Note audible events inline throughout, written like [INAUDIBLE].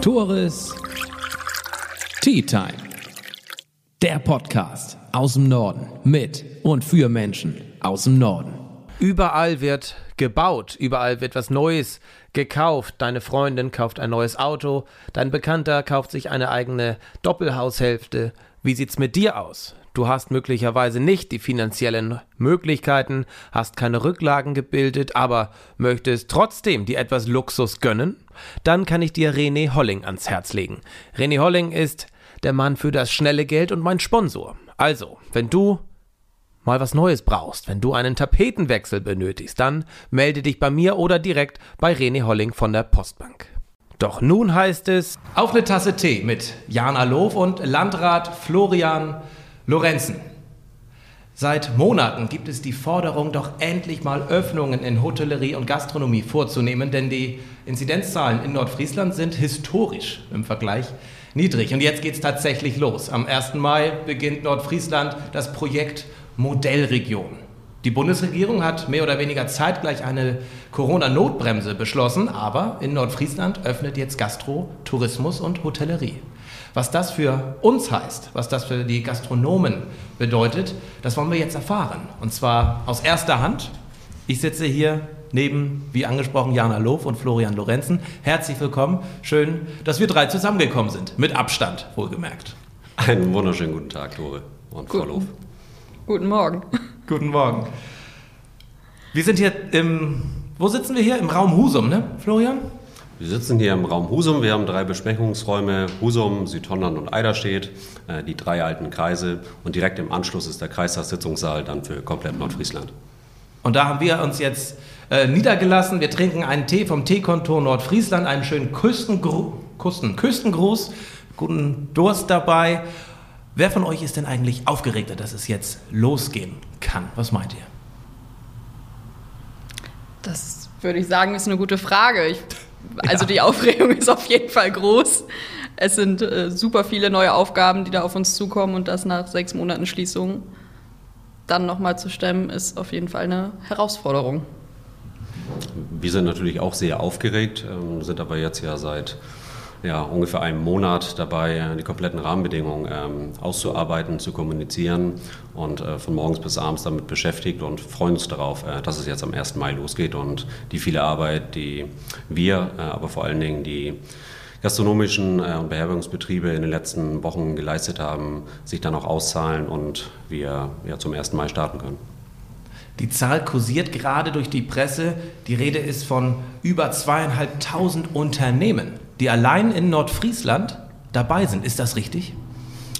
Tores Tea Time. Der Podcast aus dem Norden mit und für Menschen aus dem Norden. Überall wird gebaut, überall wird was Neues gekauft. Deine Freundin kauft ein neues Auto, dein Bekannter kauft sich eine eigene Doppelhaushälfte. Wie sieht's mit dir aus? Du hast möglicherweise nicht die finanziellen Möglichkeiten, hast keine Rücklagen gebildet, aber möchtest trotzdem dir etwas Luxus gönnen? Dann kann ich dir René Holling ans Herz legen. René Holling ist der Mann für das schnelle Geld und mein Sponsor. Also, wenn du mal was Neues brauchst, wenn du einen Tapetenwechsel benötigst, dann melde dich bei mir oder direkt bei René Holling von der Postbank. Doch nun heißt es auf eine Tasse Tee mit Jana Loof und Landrat Florian Lorenzen. Seit Monaten gibt es die Forderung, doch endlich mal Öffnungen in Hotellerie und Gastronomie vorzunehmen, denn die Inzidenzzahlen in Nordfriesland sind historisch im Vergleich niedrig. Und jetzt geht es tatsächlich los. Am 1. Mai beginnt Nordfriesland das Projekt Modellregion. Die Bundesregierung hat mehr oder weniger zeitgleich eine Corona-Notbremse beschlossen, aber in Nordfriesland öffnet jetzt Gastro, Tourismus und Hotellerie. Was das für uns heißt, was das für die Gastronomen bedeutet, das wollen wir jetzt erfahren. Und zwar aus erster Hand. Ich sitze hier neben, wie angesprochen, Jana Loof und Florian Lorenzen. Herzlich willkommen. Schön, dass wir drei zusammengekommen sind. Mit Abstand, wohlgemerkt. Einen wunderschönen guten Tag, Tore und Frau Loof. Guten Morgen. Guten Morgen. Wir sind hier im, wo sitzen wir hier? Im Raum Husum, ne, Florian? Wir sitzen hier im Raum Husum. Wir haben drei Besprechungsräume: Husum, Südholland und Eiderstedt, äh, die drei alten Kreise. Und direkt im Anschluss ist der Kreistagssitzungssaal dann für komplett Nordfriesland. Und da haben wir uns jetzt äh, niedergelassen. Wir trinken einen Tee vom Teekontor Nordfriesland, einen schönen Küstengru Küsten Küstengruß, guten Durst dabei. Wer von euch ist denn eigentlich aufgeregter, dass es jetzt losgehen kann? Was meint ihr? Das würde ich sagen, ist eine gute Frage. Ich also die Aufregung [LAUGHS] ist auf jeden Fall groß. Es sind äh, super viele neue Aufgaben, die da auf uns zukommen und das nach sechs Monaten Schließung dann nochmal zu stemmen, ist auf jeden Fall eine Herausforderung. Wir sind natürlich auch sehr aufgeregt, ähm, sind aber jetzt ja seit ja, ungefähr einem Monat dabei, die kompletten Rahmenbedingungen ähm, auszuarbeiten, zu kommunizieren und äh, von morgens bis abends damit beschäftigt und freuen uns darauf, äh, dass es jetzt am 1. Mai losgeht und die viele Arbeit, die wir, äh, aber vor allen Dingen die gastronomischen äh, und Beherbergungsbetriebe in den letzten Wochen geleistet haben, sich dann auch auszahlen und wir ja, zum 1. Mai starten können. Die Zahl kursiert gerade durch die Presse. Die Rede ist von über zweieinhalbtausend Unternehmen die allein in Nordfriesland dabei sind. Ist das richtig?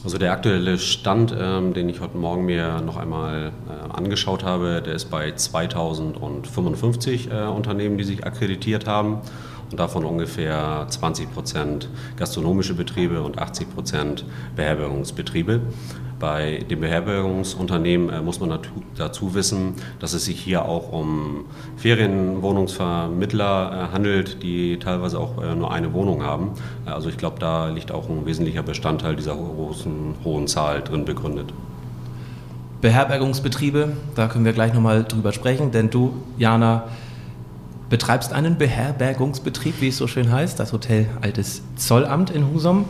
Also der aktuelle Stand, ähm, den ich heute Morgen mir noch einmal äh, angeschaut habe, der ist bei 2055 äh, Unternehmen, die sich akkreditiert haben und davon ungefähr 20 Prozent gastronomische Betriebe und 80 Prozent Beherbergungsbetriebe. Bei dem Beherbergungsunternehmen äh, muss man dazu wissen, dass es sich hier auch um Ferienwohnungsvermittler äh, handelt, die teilweise auch äh, nur eine Wohnung haben. Also ich glaube, da liegt auch ein wesentlicher Bestandteil dieser großen, hohen Zahl drin begründet. Beherbergungsbetriebe, da können wir gleich nochmal drüber sprechen, denn du, Jana, betreibst einen Beherbergungsbetrieb, wie es so schön heißt, das Hotel Altes Zollamt in Husum.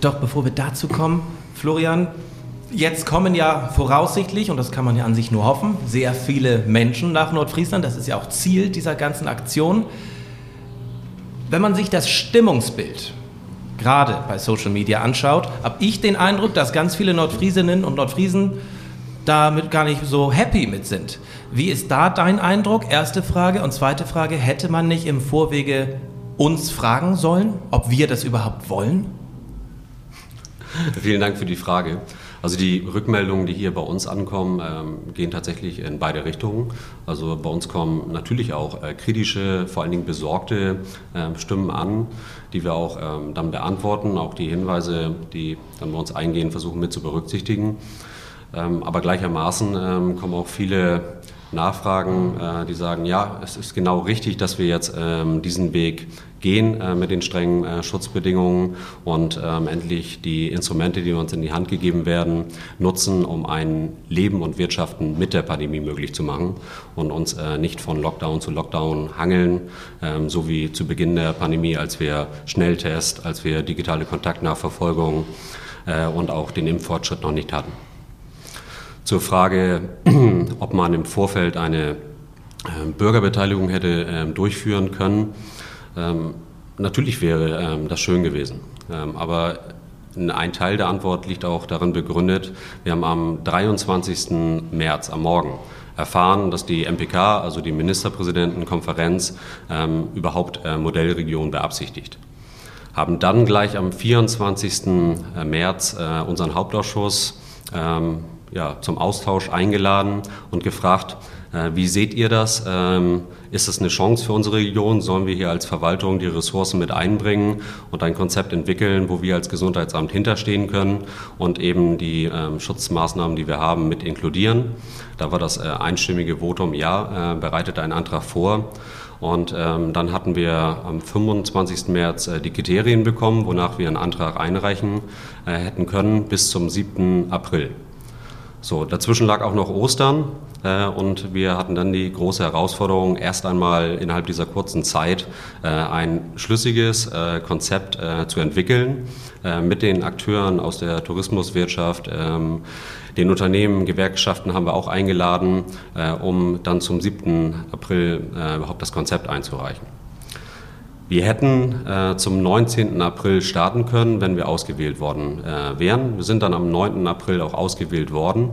Doch bevor wir dazu kommen, Florian, jetzt kommen ja voraussichtlich, und das kann man ja an sich nur hoffen, sehr viele Menschen nach Nordfriesland. Das ist ja auch Ziel dieser ganzen Aktion. Wenn man sich das Stimmungsbild gerade bei Social Media anschaut, habe ich den Eindruck, dass ganz viele Nordfriesinnen und Nordfriesen damit gar nicht so happy mit sind. Wie ist da dein Eindruck? Erste Frage. Und zweite Frage, hätte man nicht im Vorwege uns fragen sollen, ob wir das überhaupt wollen? [LAUGHS] Vielen Dank für die Frage. Also die Rückmeldungen, die hier bei uns ankommen, ähm, gehen tatsächlich in beide Richtungen. Also bei uns kommen natürlich auch äh, kritische, vor allen Dingen besorgte äh, Stimmen an, die wir auch ähm, dann beantworten, auch die Hinweise, die dann bei uns eingehen, versuchen mit zu berücksichtigen. Ähm, aber gleichermaßen ähm, kommen auch viele nachfragen, äh, die sagen, ja, es ist genau richtig, dass wir jetzt ähm, diesen Weg gehen äh, mit den strengen äh, Schutzbedingungen und ähm, endlich die Instrumente, die uns in die Hand gegeben werden, nutzen, um ein Leben und Wirtschaften mit der Pandemie möglich zu machen und uns äh, nicht von Lockdown zu Lockdown hangeln, ähm, so wie zu Beginn der Pandemie, als wir Schnelltest, als wir digitale Kontaktnachverfolgung äh, und auch den Impffortschritt noch nicht hatten. Zur Frage, [CLEARS THROAT] ob man im Vorfeld eine äh, Bürgerbeteiligung hätte ähm, durchführen können. Ähm, natürlich wäre ähm, das schön gewesen. aber ein Teil der Antwort liegt auch darin begründet, wir haben am 23. März am Morgen erfahren, dass die MPK, also die Ministerpräsidentenkonferenz, überhaupt äh, Modellregion beabsichtigt haben dann gleich am 24. Äh, März äh, unseren Hauptausschuss ja, zum Austausch eingeladen und gefragt, äh, wie seht ihr das? Ähm, ist das eine Chance für unsere Region? Sollen wir hier als Verwaltung die Ressourcen mit einbringen und ein Konzept entwickeln, wo wir als Gesundheitsamt hinterstehen können und eben die ähm, Schutzmaßnahmen, die wir haben, mit inkludieren? Da war das äh, einstimmige Votum, ja, äh, bereitet einen Antrag vor. Und ähm, dann hatten wir am 25. März äh, die Kriterien bekommen, wonach wir einen Antrag einreichen äh, hätten können bis zum 7. April. So, dazwischen lag auch noch Ostern äh, und wir hatten dann die große Herausforderung, erst einmal innerhalb dieser kurzen Zeit äh, ein schlüssiges äh, Konzept äh, zu entwickeln äh, mit den Akteuren aus der Tourismuswirtschaft. Ähm, den Unternehmen, Gewerkschaften haben wir auch eingeladen, äh, um dann zum 7. April überhaupt das Konzept einzureichen. Wir hätten äh, zum 19. April starten können, wenn wir ausgewählt worden äh, wären. Wir sind dann am 9. April auch ausgewählt worden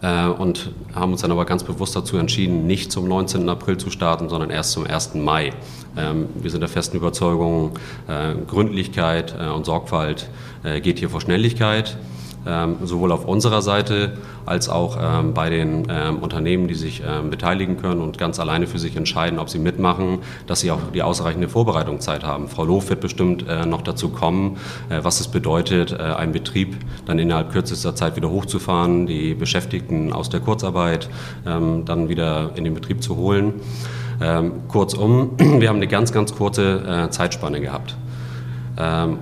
äh, und haben uns dann aber ganz bewusst dazu entschieden, nicht zum 19. April zu starten, sondern erst zum 1. Mai. Ähm, wir sind der festen Überzeugung, äh, Gründlichkeit äh, und Sorgfalt äh, geht hier vor Schnelligkeit. Ähm, sowohl auf unserer Seite als auch ähm, bei den ähm, Unternehmen, die sich beteiligen können und ganz alleine für sich entscheiden, ob sie mitmachen, dass sie auch die ausreichende Vorbereitungszeit haben. Frau Loof wird bestimmt äh, noch dazu kommen, äh, was es bedeutet, äh, einen Betrieb dann innerhalb kürzester Zeit wieder hochzufahren, die Beschäftigten aus der Kurzarbeit dann wieder in den Betrieb zu holen. Kurzum, [CLEARS THROAT] wir haben eine ganz, ganz kurze Zeitspanne gehabt.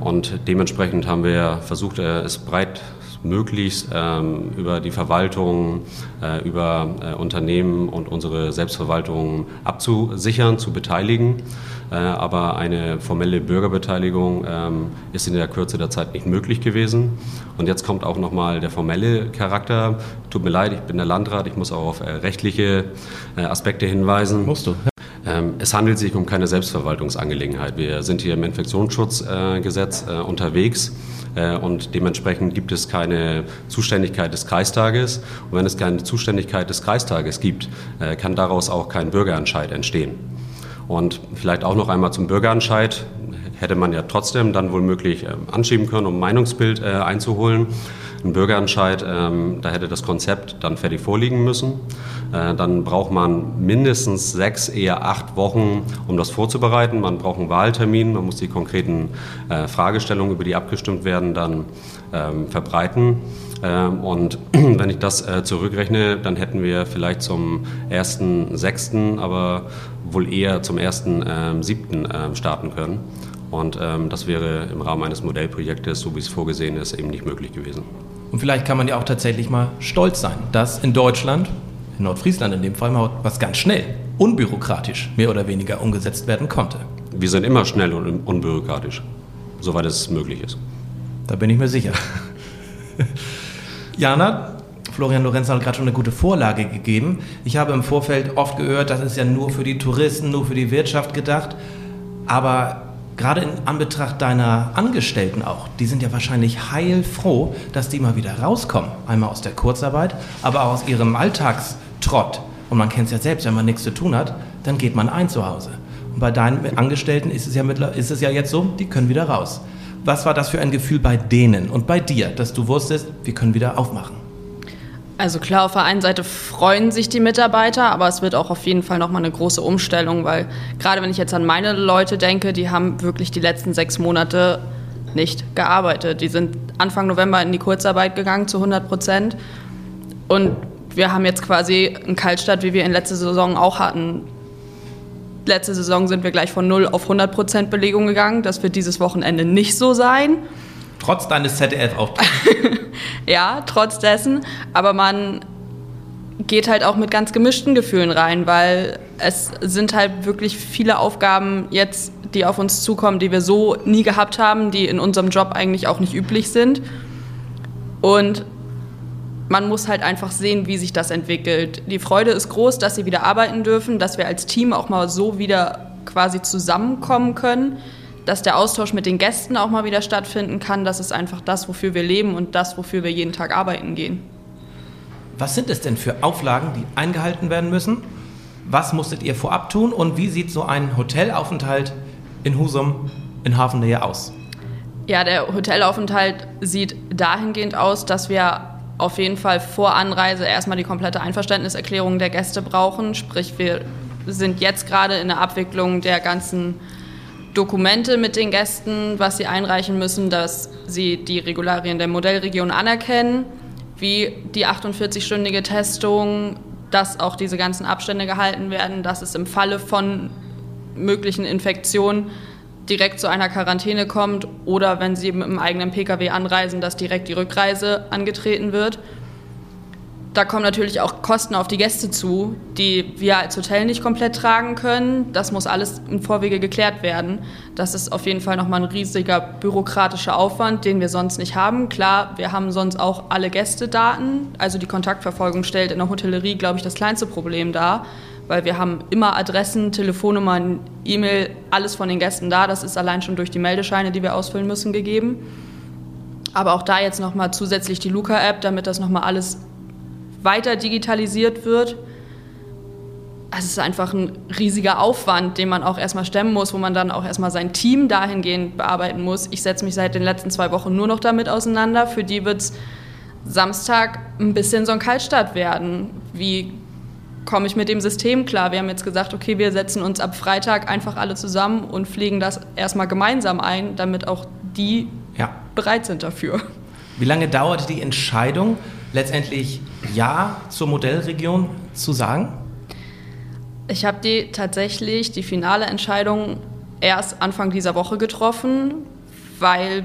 Und dementsprechend haben wir versucht, es breit möglichst ähm, über die Verwaltung, äh, über äh, Unternehmen und unsere Selbstverwaltung abzusichern, zu beteiligen. Äh, aber eine formelle Bürgerbeteiligung ähm, ist in der Kürze der Zeit nicht möglich gewesen. Und jetzt kommt auch nochmal der formelle Charakter. Tut mir leid, ich bin der Landrat, ich muss auch auf äh, rechtliche äh, Aspekte hinweisen. Musst du. Ähm, es handelt sich um keine Selbstverwaltungsangelegenheit. Wir sind hier im Infektionsschutzgesetz äh, unterwegs. Äh, und dementsprechend gibt es keine Zuständigkeit des Kreistages. Und wenn es keine Zuständigkeit des Kreistages gibt, äh, kann daraus auch kein Bürgerentscheid entstehen. Und vielleicht auch noch einmal zum Bürgerentscheid. Hätte man ja trotzdem dann wohl möglich ähm, anschieben können, um ein Meinungsbild äh, einzuholen. Ein Bürgerentscheid, ähm, da hätte das Konzept dann fertig vorliegen müssen. Äh, dann braucht man mindestens sechs, eher acht Wochen, um das vorzubereiten. Man braucht einen Wahltermin, man muss die konkreten äh, Fragestellungen, über die abgestimmt werden, dann ähm, verbreiten. Und [CLEARS THROAT] wenn ich das zurückrechne, dann hätten wir vielleicht zum 1.6., aber wohl eher zum 1.7. Ähm, starten können. Und das wäre im Rahmen eines Modellprojektes, so wie es vorgesehen ist, eben nicht möglich gewesen. Und vielleicht kann man ja auch tatsächlich mal stolz sein, dass in Deutschland in Nordfriesland in dem Fall mal was ganz schnell, unbürokratisch mehr oder weniger umgesetzt werden konnte. Wir sind immer schnell und unbürokratisch, soweit es möglich ist. Da bin ich mir sicher. Jana, Florian Lorenz hat gerade schon eine gute Vorlage gegeben. Ich habe im Vorfeld oft gehört, das ist ja nur für die Touristen, nur für die Wirtschaft gedacht. Aber gerade in Anbetracht deiner Angestellten auch, die sind ja wahrscheinlich heilfroh, dass die mal wieder rauskommen. Einmal aus der Kurzarbeit, aber auch aus ihrem Alltagstrott. Und man kennt es ja selbst, wenn man nichts zu tun hat, dann geht man ein zu Hause. Und bei deinen Angestellten ist es ja, ist es ja jetzt so, die können wieder raus. Was war das für ein Gefühl bei denen und bei dir, dass du wusstest, wir können wieder aufmachen? Also klar, auf der einen Seite freuen sich die Mitarbeiter, aber es wird auch auf jeden Fall nochmal eine große Umstellung, weil gerade wenn ich jetzt an meine Leute denke, die haben wirklich die letzten sechs Monate nicht gearbeitet. Die sind Anfang November in die Kurzarbeit gegangen zu 100 Prozent und wir haben jetzt quasi einen Kaltstart, wie wir in letzter Saison auch hatten. Letzte Saison sind wir gleich von 0 auf 100 Prozent Belegung gegangen. Das wird dieses Wochenende nicht so sein. Trotz deines ZDF-Auftritts. [LAUGHS] ja, trotz dessen. Aber man geht halt auch mit ganz gemischten Gefühlen rein, weil es sind halt wirklich viele Aufgaben jetzt, die auf uns zukommen, die wir so nie gehabt haben, die in unserem Job eigentlich auch nicht üblich sind. Und man muss halt einfach sehen, wie sich das entwickelt. Die Freude ist groß, dass sie wieder arbeiten dürfen, dass wir als Team auch mal so wieder quasi zusammenkommen können, dass der Austausch mit den Gästen auch mal wieder stattfinden kann. Das ist einfach das, wofür wir leben und das, wofür wir jeden Tag arbeiten gehen. Was sind es denn für Auflagen, die eingehalten werden müssen? Was musstet ihr vorab tun und wie sieht so ein Hotelaufenthalt in Husum in Hafennähe aus? Ja, der Hotelaufenthalt sieht dahingehend aus, dass wir auf jeden Fall vor Anreise erstmal die komplette Einverständniserklärung der Gäste brauchen. Sprich, wir sind jetzt gerade in der Abwicklung der ganzen Dokumente mit den Gästen, was sie einreichen müssen, dass sie die Regularien der Modellregion anerkennen, wie die 48-stündige Testung, dass auch diese ganzen Abstände gehalten werden, dass es im Falle von möglichen Infektionen direkt zu einer Quarantäne kommt oder wenn sie mit dem eigenen Pkw anreisen, dass direkt die Rückreise angetreten wird. Da kommen natürlich auch Kosten auf die Gäste zu, die wir als Hotel nicht komplett tragen können. Das muss alles im Vorwege geklärt werden. Das ist auf jeden Fall nochmal ein riesiger bürokratischer Aufwand, den wir sonst nicht haben. Klar, wir haben sonst auch alle Gästedaten. Also die Kontaktverfolgung stellt in der Hotellerie, glaube ich, das kleinste Problem dar weil wir haben immer Adressen, Telefonnummern, E-Mail, alles von den Gästen da. Das ist allein schon durch die Meldescheine, die wir ausfüllen müssen, gegeben. Aber auch da jetzt nochmal zusätzlich die Luca-App, damit das nochmal alles weiter digitalisiert wird. Es ist einfach ein riesiger Aufwand, den man auch erstmal stemmen muss, wo man dann auch erstmal sein Team dahingehend bearbeiten muss. Ich setze mich seit den letzten zwei Wochen nur noch damit auseinander. Für die wird es Samstag ein bisschen so ein Kaltstart werden. Wie komme ich mit dem System klar. Wir haben jetzt gesagt, okay, wir setzen uns ab Freitag einfach alle zusammen und pflegen das erstmal gemeinsam ein, damit auch die ja. bereit sind dafür. Wie lange dauert die Entscheidung, letztendlich Ja zur Modellregion zu sagen? Ich habe die tatsächlich, die finale Entscheidung, erst Anfang dieser Woche getroffen, weil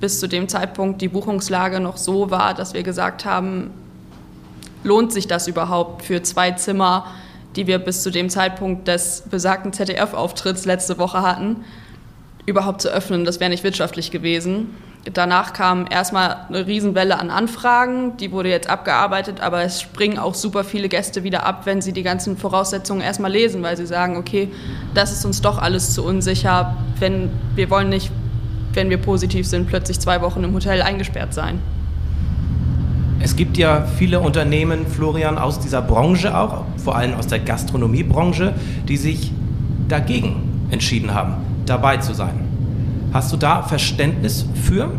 bis zu dem Zeitpunkt die Buchungslage noch so war, dass wir gesagt haben, lohnt sich das überhaupt für zwei Zimmer, die wir bis zu dem Zeitpunkt des besagten ZDF-Auftritts letzte Woche hatten, überhaupt zu öffnen. Das wäre nicht wirtschaftlich gewesen. Danach kam erstmal eine Riesenwelle an Anfragen, die wurde jetzt abgearbeitet, aber es springen auch super viele Gäste wieder ab, wenn sie die ganzen Voraussetzungen erstmal lesen, weil sie sagen, okay, das ist uns doch alles zu unsicher, wenn wir wollen nicht, wenn wir positiv sind, plötzlich zwei Wochen im Hotel eingesperrt sein. Es gibt ja viele Unternehmen, Florian, aus dieser Branche auch, vor allem aus der Gastronomiebranche, die sich dagegen entschieden haben, dabei zu sein. Hast du da Verständnis für?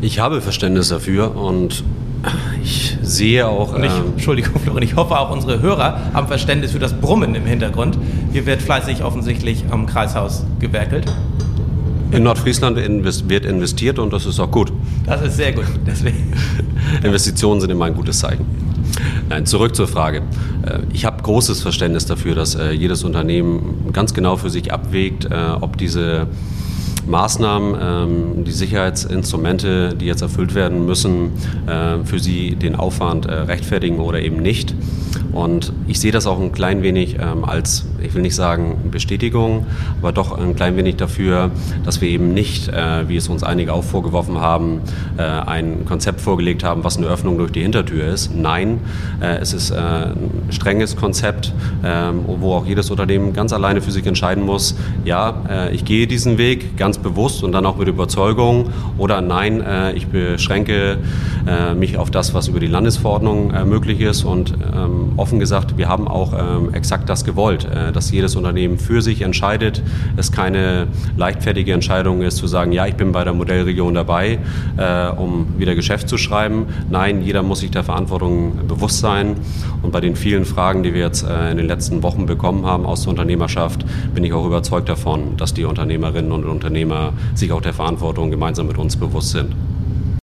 Ich habe Verständnis dafür und ich sehe auch. Und ich, ähm, Entschuldigung, Florian, ich hoffe auch unsere Hörer haben Verständnis für das Brummen im Hintergrund. Hier wird fleißig offensichtlich am Kreishaus gewerkelt. In Nordfriesland wird investiert und das ist auch gut. Das ist sehr gut. Deswegen. [LAUGHS] Investitionen sind immer ein gutes Zeichen. Nein, zurück zur Frage. Äh, ich habe großes Verständnis dafür, dass äh, jedes Unternehmen ganz genau für sich abwägt, äh, ob diese Maßnahmen, ähm, die Sicherheitsinstrumente, die jetzt erfüllt werden müssen, für sie den Aufwand rechtfertigen oder eben nicht. Und ich sehe das auch ein klein wenig ähm, als, ich will nicht sagen Bestätigung, aber doch ein klein wenig dafür, dass wir eben nicht, äh, wie es uns einige auch vorgeworfen haben, äh, ein Konzept vorgelegt haben, was eine Öffnung durch die Hintertür ist. Nein, äh, es ist äh, ein strenges Konzept, ähm, wo auch jedes Unternehmen ganz alleine für sich entscheiden muss, ja, äh, ich gehe diesen Weg ganz bewusst und dann auch mit Überzeugung oder nein, äh, ich beschränke mich auf das, was über die Landesverordnung möglich ist und ähm, offen gesagt, wir haben auch ähm, exakt das gewollt, äh, dass jedes Unternehmen für sich entscheidet, es keine leichtfertige Entscheidung ist zu sagen, ja, ich bin bei der Modellregion dabei, äh, um wieder Geschäft zu schreiben. Nein, jeder muss sich der Verantwortung bewusst sein. Und bei den vielen Fragen, die wir jetzt äh, in den letzten Wochen bekommen haben aus der Unternehmerschaft, bin ich auch überzeugt davon, dass die Unternehmerinnen und Unternehmer sich auch der Verantwortung gemeinsam mit uns bewusst sind.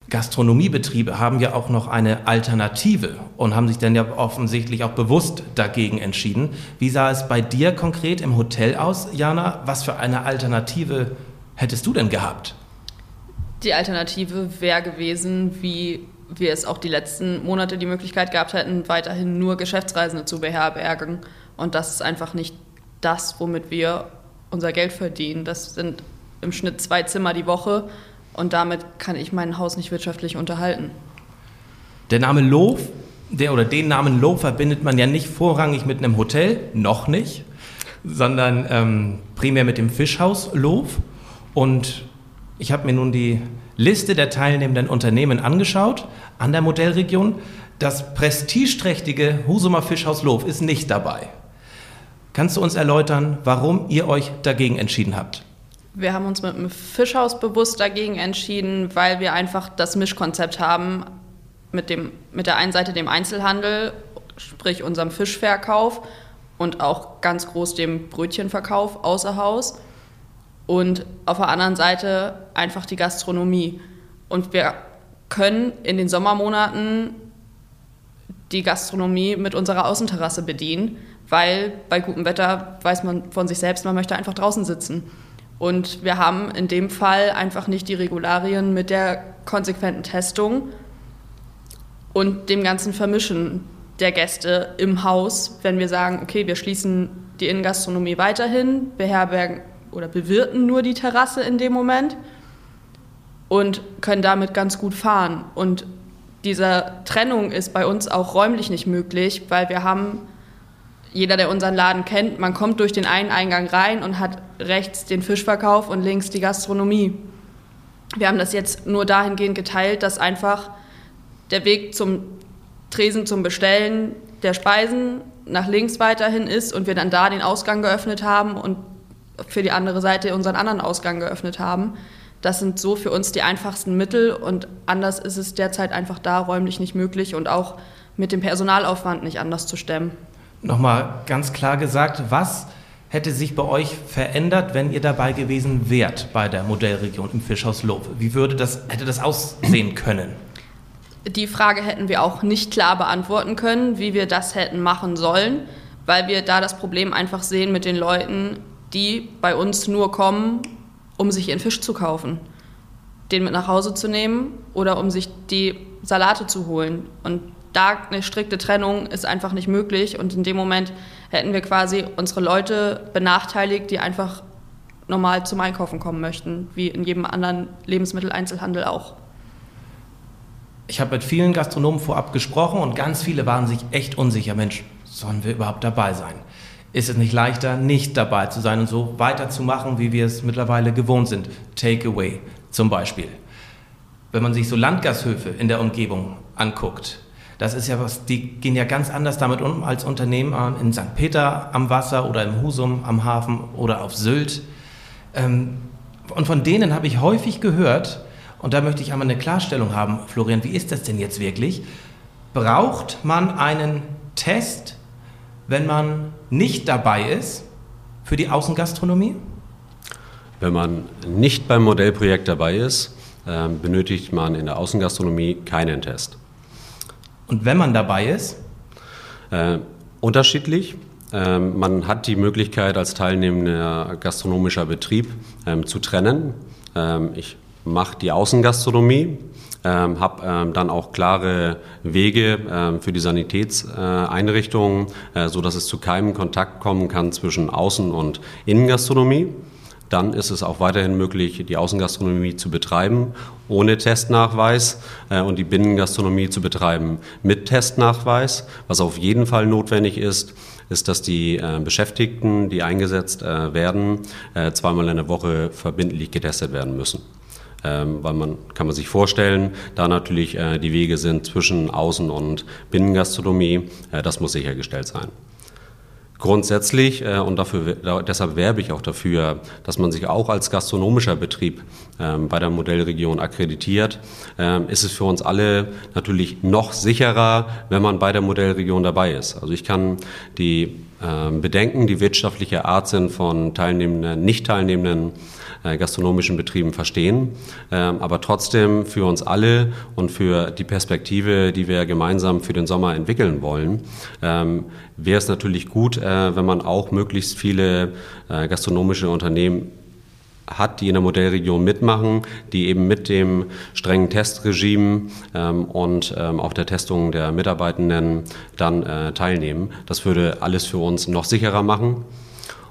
Gastronomiebetriebe haben ja auch noch eine Alternative und haben sich dann ja offensichtlich auch bewusst dagegen entschieden. Wie sah es bei dir konkret im Hotel aus, Jana? Was für eine Alternative hättest du denn gehabt? Die Alternative wäre gewesen, wie wir es auch die letzten Monate die Möglichkeit gehabt hätten, weiterhin nur Geschäftsreisende zu beherbergen. Und das ist einfach nicht das, womit wir unser Geld verdienen. Das sind im Schnitt zwei Zimmer die Woche und damit kann ich mein Haus nicht wirtschaftlich unterhalten. Der Name Lof, der oder den Namen Lof verbindet man ja nicht vorrangig mit einem Hotel, noch nicht, sondern ähm, primär mit dem Fischhaus Lof. Und ich habe mir nun die Liste der teilnehmenden Unternehmen angeschaut an der Modellregion. Das prestigeträchtige Husumer Fischhaus Lof ist nicht dabei. Kannst du uns erläutern, warum ihr euch dagegen entschieden habt? Wir haben uns mit dem Fischhaus bewusst dagegen entschieden, weil wir einfach das Mischkonzept haben mit, dem, mit der einen Seite dem Einzelhandel, sprich unserem Fischverkauf und auch ganz groß dem Brötchenverkauf außer Haus und auf der anderen Seite einfach die Gastronomie. Und wir können in den Sommermonaten die Gastronomie mit unserer Außenterrasse bedienen, weil bei gutem Wetter weiß man von sich selbst, man möchte einfach draußen sitzen. Und wir haben in dem Fall einfach nicht die Regularien mit der konsequenten Testung und dem ganzen Vermischen der Gäste im Haus, wenn wir sagen, okay, wir schließen die Innengastronomie weiterhin, beherbergen oder bewirten nur die Terrasse in dem Moment und können damit ganz gut fahren. Und diese Trennung ist bei uns auch räumlich nicht möglich, weil wir haben jeder, der unseren Laden kennt, man kommt durch den einen Eingang rein und hat rechts den Fischverkauf und links die Gastronomie. Wir haben das jetzt nur dahingehend geteilt, dass einfach der Weg zum Tresen zum Bestellen der Speisen nach links weiterhin ist und wir dann da den Ausgang geöffnet haben und für die andere Seite unseren anderen Ausgang geöffnet haben. Das sind so für uns die einfachsten Mittel und anders ist es derzeit einfach da räumlich nicht möglich und auch mit dem Personalaufwand nicht anders zu stemmen. Nochmal ganz klar gesagt, was hätte sich bei euch verändert, wenn ihr dabei gewesen wärt bei der Modellregion im Fischhaus Lob? Wie würde das, hätte das aussehen können? Die Frage hätten wir auch nicht klar beantworten können, wie wir das hätten machen sollen, weil wir da das Problem einfach sehen mit den Leuten, die bei uns nur kommen, um sich ihren Fisch zu kaufen, den mit nach Hause zu nehmen oder um sich die Salate zu holen. Und da eine strikte Trennung ist einfach nicht möglich. Und in dem Moment hätten wir quasi unsere Leute benachteiligt, die einfach normal zum Einkaufen kommen möchten, wie in jedem anderen Lebensmitteleinzelhandel auch. Ich habe mit vielen Gastronomen vorab gesprochen und ganz viele waren sich echt unsicher. Mensch, sollen wir überhaupt dabei sein? Ist es nicht leichter, nicht dabei zu sein und so weiterzumachen, wie wir es mittlerweile gewohnt sind? Takeaway zum Beispiel. Wenn man sich so Landgashöfe in der Umgebung anguckt, das ist ja was, die gehen ja ganz anders damit um als Unternehmen in St. Peter am Wasser oder im Husum am Hafen oder auf Sylt. Ähm, und von denen habe ich häufig gehört, und da möchte ich einmal eine Klarstellung haben, Florian, wie ist das denn jetzt wirklich? Braucht man einen Test, wenn man nicht dabei ist für die Außengastronomie? Wenn man nicht beim Modellprojekt dabei ist, ähm, benötigt man in der Außengastronomie keinen Test. Und wenn man dabei ist? Äh, unterschiedlich. Ähm, man hat die Möglichkeit, als teilnehmender gastronomischer Betrieb ähm, zu trennen. Ähm, ich mache die Außengastronomie, ähm, habe ähm, dann auch klare Wege ähm, für die Sanitätseinrichtungen, äh, sodass es zu keinem Kontakt kommen kann zwischen Außen- und Innengastronomie. Dann ist es auch weiterhin möglich, die Außengastronomie zu betreiben ohne Testnachweis äh, und die Binnengastronomie zu betreiben mit Testnachweis. Was auf jeden Fall notwendig ist, ist, dass die äh, Beschäftigten, die eingesetzt äh, werden, äh, zweimal in der Woche verbindlich getestet werden müssen. Ähm, weil man kann man sich vorstellen, da natürlich äh, die Wege sind zwischen Außen- und Binnengastronomie, äh, das muss sichergestellt sein. Grundsätzlich, äh, und dafür, deshalb werbe ich auch dafür, dass man sich auch als gastronomischer Betrieb ähm, bei der Modellregion akkreditiert, ähm, ist es für uns alle natürlich noch sicherer, wenn man bei der Modellregion dabei ist. Also ich kann die ähm, Bedenken, die wirtschaftlicher Art sind von teilnehmenden, nicht teilnehmenden äh, gastronomischen Betrieben verstehen. Ähm, aber trotzdem für uns alle und für die Perspektive, die wir gemeinsam für den Sommer entwickeln wollen, ähm, wäre es natürlich gut, äh, wenn man auch möglichst viele äh, gastronomische Unternehmen hat, die in der Modellregion mitmachen, die eben mit dem strengen Testregime ähm, und ähm, auch der Testung der Mitarbeitenden dann äh, teilnehmen. Das würde alles für uns noch sicherer machen.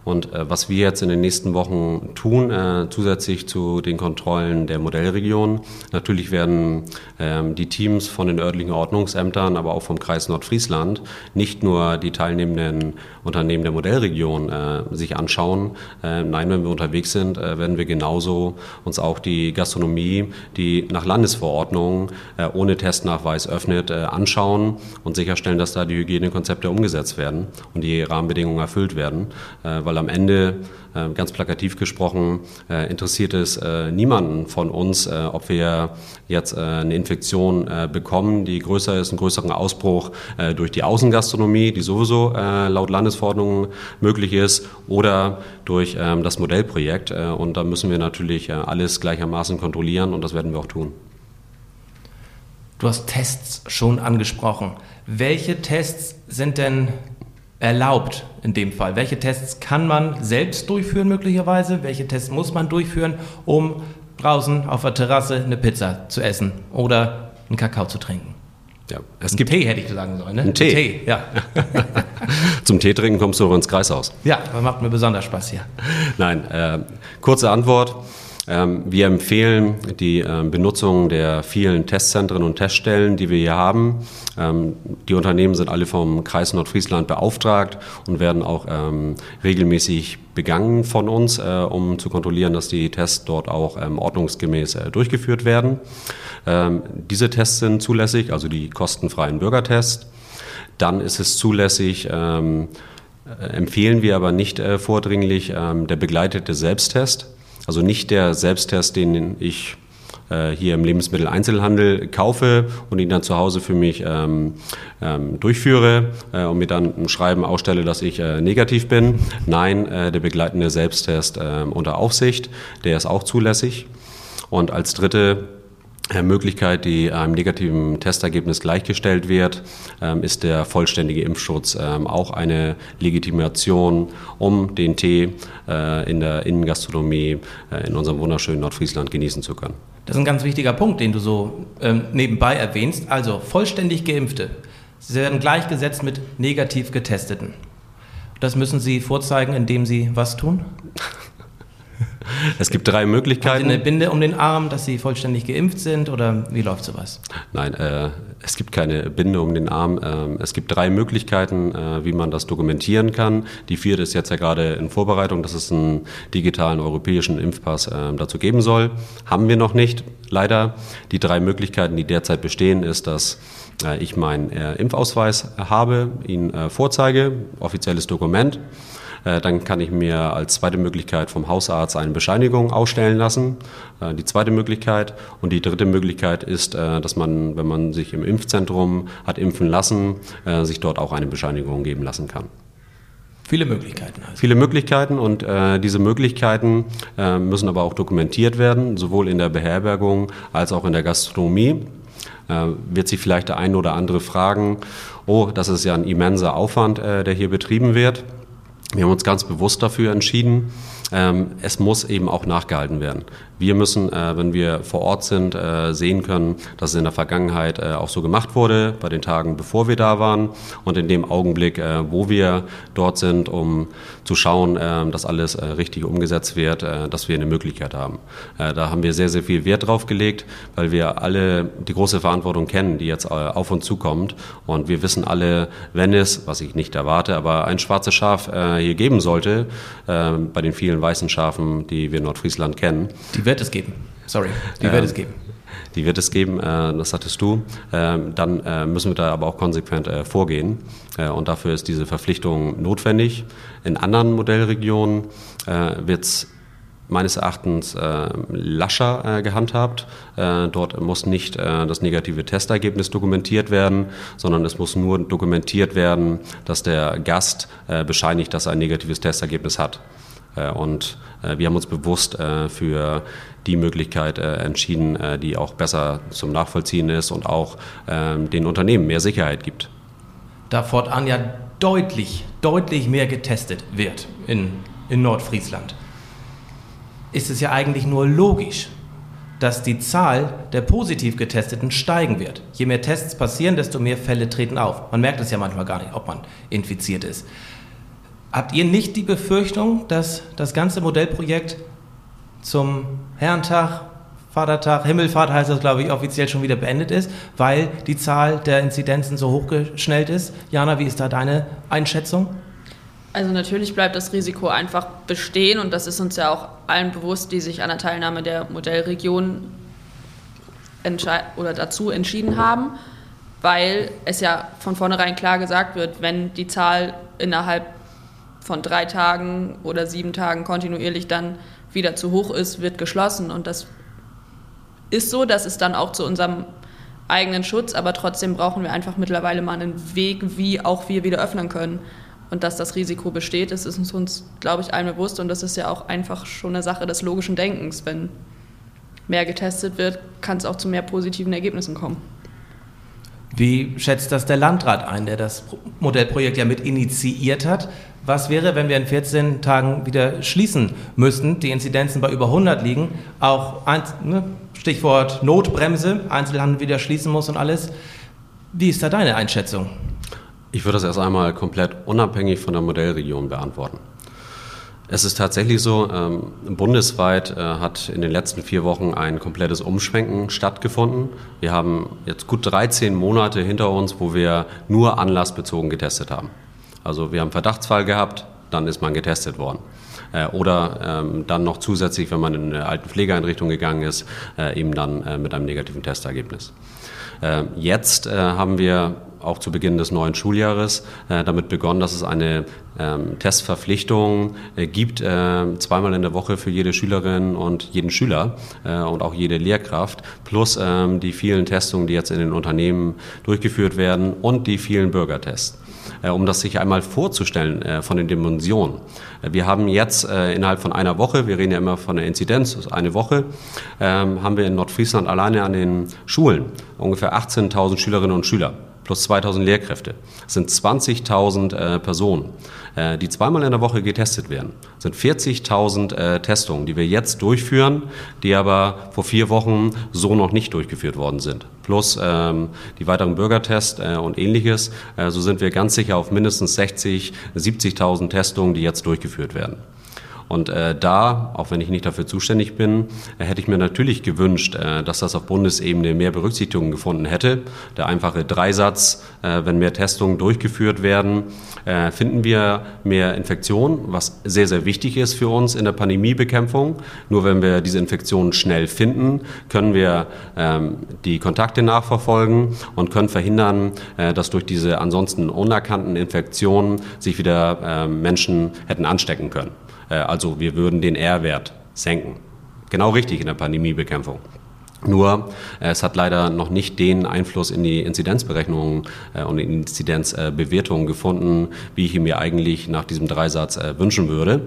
Und äh, was wir jetzt in den nächsten Wochen tun, äh, zusätzlich zu den Kontrollen der Modellregion, natürlich werden ähm, die Teams von den örtlichen Ordnungsämtern, aber auch vom Kreis Nordfriesland nicht nur die teilnehmenden Unternehmen der Modellregion äh, sich anschauen. Äh, nein, wenn wir unterwegs sind, äh, werden wir genauso uns auch die Gastronomie, die nach Landesverordnung äh, ohne Testnachweis öffnet, anschauen und sicherstellen, dass da die Hygienekonzepte umgesetzt werden und die Rahmenbedingungen erfüllt werden, weil am Ende, äh, ganz plakativ gesprochen, äh, interessiert es äh, niemanden von uns, ob wir jetzt eine Infektion bekommen, die größer ist, einen größeren Ausbruch durch die Außengastronomie, die sowieso laut Landesverordnung möglich ist, oder durch ähm, das Modellprojekt. Und da müssen wir natürlich alles gleichermaßen kontrollieren und das werden wir auch tun. Du hast Tests schon angesprochen. Welche Tests sind denn erlaubt in dem Fall? Welche Tests kann man selbst durchführen möglicherweise? Welche Tests muss man durchführen, um draußen auf der Terrasse eine Pizza zu essen oder einen Kakao zu trinken? Ja, es gibt Tee hätte ich sagen sollen, ne? Ein Tee. Tee ja. [LAUGHS] Zum Tee trinken kommst du aber ins Kreishaus. Ja, das macht mir besonders Spaß hier. Nein, äh, kurze Antwort. Ähm, wir empfehlen die ähm, Benutzung der vielen Testzentren und Teststellen, die wir hier haben. Ähm, die Unternehmen sind alle vom Kreis Nordfriesland beauftragt und werden auch regelmäßig begangen von uns, äh, um zu kontrollieren, dass die Tests dort auch ordnungsgemäß äh, durchgeführt werden. Diese Tests sind zulässig, also die kostenfreien Bürgertests. Dann ist es zulässig, empfehlen wir aber nicht äh, vordringlich der begleitete Selbsttest. Also nicht der Selbsttest, den ich äh, hier im Lebensmitteleinzelhandel kaufe und ihn dann zu Hause für mich ähm, ähm, durchführe äh, und mir dann ein Schreiben ausstelle, dass ich äh, negativ bin. Nein, äh, der begleitende Selbsttest ähm, unter Aufsicht, der ist auch zulässig. Und als dritte Möglichkeit, die einem negativen Testergebnis gleichgestellt wird, ähm, ist der vollständige Impfschutz ähm, auch eine Legitimation, um den Tee äh, in der Innengastronomie äh, in unserem wunderschönen Nordfriesland genießen zu können. Das ist ein ganz wichtiger Punkt, den du so ähm, nebenbei erwähnst. Also vollständig Geimpfte. Sie werden gleichgesetzt mit negativ Getesteten. Das müssen Sie vorzeigen, indem Sie was tun? [LAUGHS] Es gibt drei Möglichkeiten. Haben Sie eine Binde um den Arm, dass Sie vollständig geimpft sind oder wie läuft sowas? Nein, äh, es gibt keine Binde um den Arm. Ähm, es gibt drei Möglichkeiten, äh, wie man das dokumentieren kann. Die vierte ist jetzt ja gerade in Vorbereitung, dass es einen digitalen europäischen Impfpass äh, dazu geben soll. Haben wir noch nicht, leider. Die drei Möglichkeiten, die derzeit bestehen, ist, dass äh, ich meinen äh, Impfausweis habe, ihn äh, vorzeige, offizielles Dokument. Äh, dann kann ich mir als zweite Möglichkeit vom Hausarzt eine Bescheinigung ausstellen lassen. Äh, die zweite Möglichkeit. Und die dritte Möglichkeit ist, äh, dass man, wenn man sich im Impfzentrum hat impfen lassen, sich dort auch eine Bescheinigung geben lassen kann. Viele Möglichkeiten. Also. Viele Möglichkeiten und äh, diese Möglichkeiten äh, müssen aber auch dokumentiert werden, sowohl in der Beherbergung als auch in der Gastronomie. Äh, wird sich vielleicht der eine oder andere fragen, oh, das ist ja ein immenser Aufwand, der hier betrieben wird. Wir haben uns ganz bewusst dafür entschieden, ähm, es muss eben auch nachgehalten werden. Wir müssen, äh, wenn wir vor Ort sind, äh, sehen können, dass es in der Vergangenheit äh, auch so gemacht wurde, bei den Tagen, bevor wir da waren und in dem Augenblick, wo wir dort sind, um zu schauen, dass alles richtig umgesetzt wird, dass wir eine Möglichkeit haben. Da haben wir sehr, sehr viel Wert drauf gelegt, weil wir alle die große Verantwortung kennen, die jetzt auf uns zukommt. Und wir wissen alle, wenn es, was ich nicht erwarte, aber ein schwarzes Schaf hier geben sollte, bei den vielen weißen Schafen, die wir in Nordfriesland kennen, die wird es geben. Sorry, die ähm, wird es geben. Die wird es geben, äh, das hattest du. Ähm, dann äh, müssen wir da aber auch konsequent äh, vorgehen. Äh, und dafür ist diese Verpflichtung notwendig. In anderen Modellregionen äh, wird es meines Erachtens äh, lascher äh, gehandhabt. Äh, dort muss nicht äh, das negative Testergebnis dokumentiert werden, sondern es muss nur dokumentiert werden, dass der Gast bescheinigt, dass er ein negatives Testergebnis hat. Äh, und wir haben uns bewusst für die Möglichkeit entschieden, die auch besser zum Nachvollziehen ist und auch ähm, den Unternehmen mehr Sicherheit gibt. Da fortan ja deutlich, deutlich mehr getestet wird in, in Nordfriesland ist es ja eigentlich nur logisch, dass die Zahl der positiv Getesteten steigen wird. Je mehr Tests passieren, desto mehr Fälle treten auf. Man merkt es ja manchmal gar nicht, ob man infiziert ist. Habt ihr nicht die Befürchtung, dass das ganze Modellprojekt zum Herrentag, Vatertag, Himmelfahrt heißt das, glaube ich, offiziell schon wieder beendet ist, weil die Zahl der Inzidenzen so hochgeschnellt ist? Jana, wie ist da deine Einschätzung? Also natürlich bleibt das Risiko einfach bestehen und das ist uns ja auch allen bewusst, die sich an der Teilnahme der Modellregion oder dazu entschieden haben, weil es ja von vornherein klar gesagt wird, wenn die Zahl innerhalb von drei Tagen oder sieben Tagen kontinuierlich dann wieder zu hoch ist, wird geschlossen und das ist so, das ist dann auch zu unserem eigenen Schutz, aber trotzdem brauchen wir einfach mittlerweile mal einen Weg, wie auch wir wieder öffnen können. Und dass das Risiko besteht, das ist uns, glaube ich, allen bewusst. Und das ist ja auch einfach schon eine Sache des logischen Denkens. Wenn mehr getestet wird, kann es auch zu mehr positiven Ergebnissen kommen. Wie schätzt das der Landrat ein, der das Modellprojekt ja mit initiiert hat? Was wäre, wenn wir in 14 Tagen wieder schließen müssten, die Inzidenzen bei über 100 liegen, auch ne, Stichwort Notbremse, Einzelhandel wieder schließen muss und alles? Wie ist da deine Einschätzung? Ich würde das erst einmal komplett unabhängig von der Modellregion beantworten. Es ist tatsächlich so, ähm, bundesweit äh, hat in den letzten vier Wochen ein komplettes Umschwenken stattgefunden. Wir haben jetzt gut 13 Monate hinter uns, wo wir nur anlassbezogen getestet haben. Also wir haben Verdachtsfall gehabt, dann ist man getestet worden. Äh, oder ähm, dann noch zusätzlich, wenn man in eine alten Pflegeeinrichtung gegangen ist, äh, eben dann äh, mit einem negativen Testergebnis. Äh, jetzt äh, haben wir auch zu Beginn des neuen Schuljahres äh, damit begonnen, dass es eine ähm, Testverpflichtung äh, gibt, äh, zweimal in der Woche für jede Schülerin und jeden Schüler äh, und auch jede Lehrkraft, plus ähm, die vielen Testungen, die jetzt in den Unternehmen durchgeführt werden und die vielen Bürgertests äh, um das sich einmal vorzustellen äh, von den Dimensionen. Wir haben jetzt innerhalb von einer Woche, wir reden ja immer von der Inzidenz, eine Woche, ähm, haben wir in Nordfriesland alleine an den Schulen ungefähr 18.000 Schülerinnen und Schüler plus 2000 Lehrkräfte. Das sind 20.000 äh, Personen, äh, die zweimal in der Woche getestet werden. Das sind 40.000 äh, Testungen, die wir jetzt durchführen, die aber vor vier Wochen so noch nicht durchgeführt worden sind. Plus ähm, die weiteren Bürgertests äh, und ähnliches. Äh, so sind wir ganz sicher auf mindestens 60, 70.000 Testungen, die jetzt durchgeführt werden. Und äh, da, auch wenn ich nicht dafür zuständig bin, äh, hätte ich mir natürlich gewünscht, äh, dass das auf Bundesebene mehr Berücksichtigung gefunden hätte. Der einfache Dreisatz, äh, wenn mehr Testungen durchgeführt werden, äh, finden wir mehr Infektionen, was sehr, sehr wichtig ist für uns in der Pandemiebekämpfung. Nur wenn wir diese Infektionen schnell finden, können wir ähm, die Kontakte nachverfolgen und können verhindern, äh, dass durch diese ansonsten unerkannten Infektionen sich wieder Menschen hätten anstecken können. Äh, also wir würden den R-Wert senken. Genau richtig in der Pandemiebekämpfung. Nur äh, es hat leider noch nicht den Einfluss in die Inzidenzberechnungen äh, und in Inzidenzbewertungen gefunden, wie ich ihn mir eigentlich nach diesem Dreisatz wünschen würde.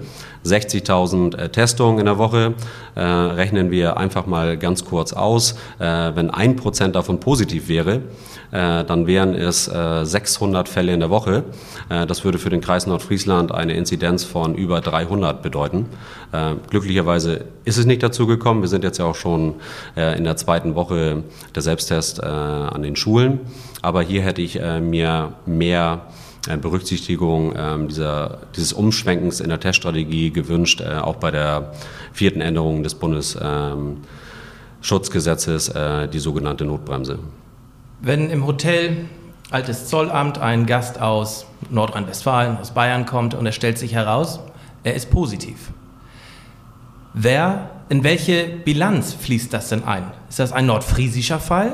60.000 äh, Testungen in der Woche rechnen wir einfach mal ganz kurz aus. Wenn ein Prozent davon positiv wäre, dann wären es 600 Fälle in der Woche. das würde für den Kreis Nordfriesland eine Inzidenz von über 300 bedeuten. glücklicherweise ist es nicht dazu gekommen. Wir sind jetzt ja auch schon in der zweiten Woche der Selbsttest an den Schulen. Aber hier hätte ich mir mehr äh, Berücksichtigung ähm, dieser, dieses Umschwenkens in der Teststrategie gewünscht, äh, auch bei der vierten Änderung des Bundesschutzgesetzes, äh, die sogenannte Notbremse. Wenn im Hotel Altes Zollamt ein Gast aus Nordrhein-Westfalen, aus Bayern kommt und es stellt sich heraus, er ist positiv. Wer, in welche Bilanz fließt das denn ein? Ist das ein nordfriesischer Fall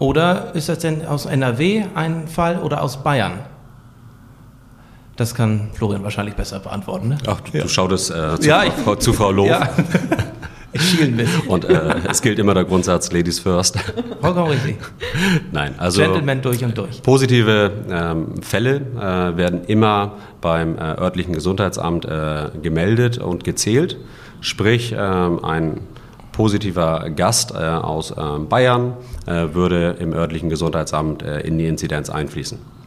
oder ist das denn aus NRW ein Fall oder aus Bayern? Das kann Florian wahrscheinlich besser beantworten. Ne? Ach, du, ja. schaust äh, zu, ja, ich, zu Frau Loh. Ja. [LAUGHS] Ich schiel ein bisschen. [LAUGHS] Und äh, es gilt immer der Grundsatz Ladies first. Vollkommen richtig. [LAUGHS] Nein, also Gentleman durch und durch. Positive ähm, Fälle äh, werden immer beim äh, örtlichen Gesundheitsamt äh, gemeldet und gezählt. Sprich, ähm, ein positiver Gast äh, aus ähm, Bayern äh, würde im örtlichen Gesundheitsamt in die Inzidenz einfließen.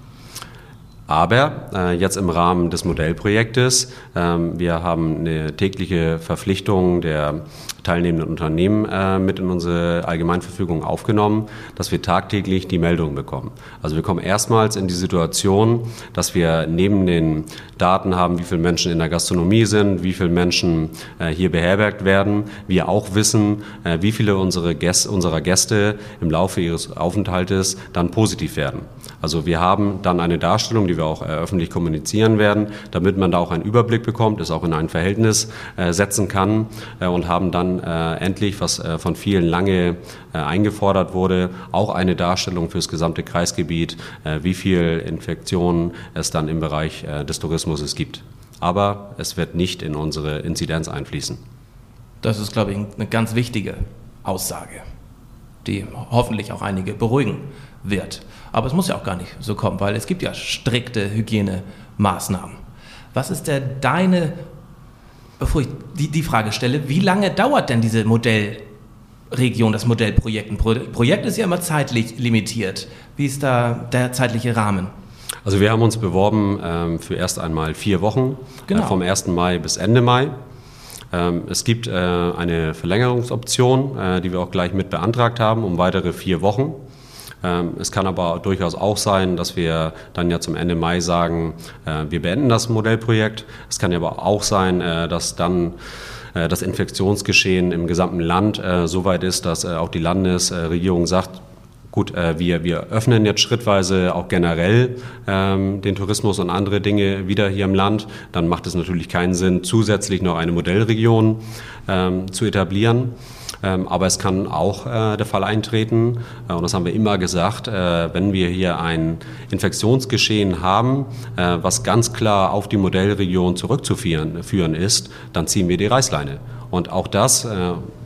Aber äh, jetzt im Rahmen des Modellprojektes, ähm, wir haben eine tägliche Verpflichtung der teilnehmenden Unternehmen äh, mit in unsere Allgemeinverfügung aufgenommen, dass wir tagtäglich die Meldungen bekommen. Also wir kommen erstmals in die Situation, dass wir neben den Daten haben, wie viele Menschen in der Gastronomie sind, wie viele Menschen äh, hier beherbergt werden, wir auch wissen, äh, wie viele unsere Gäste, unserer Gäste im Laufe ihres Aufenthaltes dann positiv werden. Also wir haben dann eine Darstellung, die wir auch äh, öffentlich kommunizieren werden, damit man da auch einen Überblick bekommt, es auch in ein Verhältnis äh, setzen kann äh, und haben dann endlich, was von vielen lange eingefordert wurde, auch eine Darstellung für das gesamte Kreisgebiet, wie viele Infektionen es dann im Bereich des Tourismus gibt. Aber es wird nicht in unsere Inzidenz einfließen. Das ist, glaube ich, eine ganz wichtige Aussage, die hoffentlich auch einige beruhigen wird. Aber es muss ja auch gar nicht so kommen, weil es gibt ja strikte Hygienemaßnahmen. Was ist denn deine bevor ich die, die Frage stelle, wie lange dauert denn diese Modellregion, das Modellprojekt? Ein Pro Projekt ist ja immer zeitlich limitiert. Wie ist da der zeitliche Rahmen? Also wir haben uns beworben ähm, für erst einmal vier Wochen, genau. äh, vom 1. Mai bis Ende Mai. Ähm, es gibt äh, eine Verlängerungsoption, äh, die wir auch gleich mit beantragt haben, um weitere vier Wochen. Ähm, es kann aber durchaus auch sein, dass wir dann ja zum Ende Mai sagen, äh, wir beenden das Modellprojekt. Es kann aber auch sein, äh, dass dann äh, das Infektionsgeschehen im gesamten Land so weit ist, dass auch die Landesregierung sagt, Gut, äh, wir, wir öffnen jetzt schrittweise auch generell ähm, den Tourismus und andere Dinge wieder hier im Land. Dann macht es natürlich keinen Sinn, zusätzlich noch eine Modellregion ähm, zu etablieren. Ähm, aber es kann auch äh, der Fall eintreten, äh, und das haben wir immer gesagt, äh, wenn wir hier ein Infektionsgeschehen haben, was ganz klar auf die Modellregion zurückzuführen ist, dann ziehen wir die Reißleine. Und auch das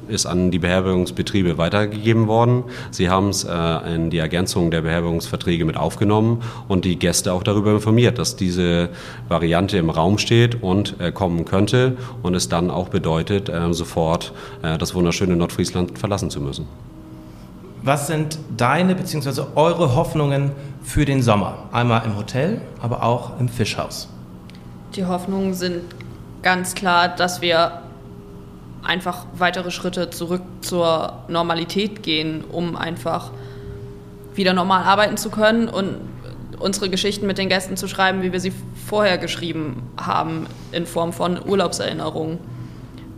ist an die Beherbergungsbetriebe weitergegeben worden. Sie haben es äh, in die Ergänzung der Beherbergungsverträge mit aufgenommen und die Gäste auch darüber informiert, dass diese Variante im Raum steht und äh, kommen könnte und es dann auch bedeutet, äh, sofort äh, das wunderschöne Nordfriesland verlassen zu müssen. Was sind deine bzw. eure Hoffnungen für den Sommer? Einmal im Hotel, aber auch im Fischhaus. Die Hoffnungen sind ganz klar, dass wir einfach weitere Schritte zurück zur Normalität gehen, um einfach wieder normal arbeiten zu können und unsere Geschichten mit den Gästen zu schreiben, wie wir sie vorher geschrieben haben, in Form von Urlaubserinnerungen.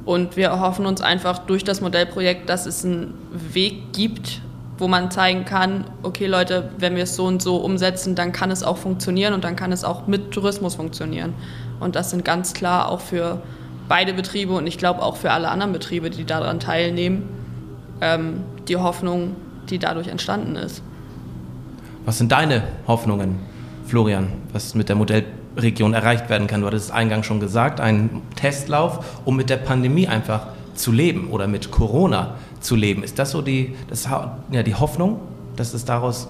Und wir hoffen uns einfach durch das Modellprojekt, dass es einen Weg gibt, wo man zeigen kann, okay Leute, wenn wir es so und so umsetzen, dann kann es auch funktionieren und dann kann es auch mit Tourismus funktionieren. Und das sind ganz klar auch für beide Betriebe und ich glaube auch für alle anderen Betriebe, die daran teilnehmen, ähm, die Hoffnung, die dadurch entstanden ist. Was sind deine Hoffnungen, Florian, was mit der Modellregion erreicht werden kann? Du hattest es eingangs schon gesagt, ein Testlauf, um mit der Pandemie einfach zu leben oder mit Corona zu leben. Ist das so die, das, ja, die Hoffnung, dass es daraus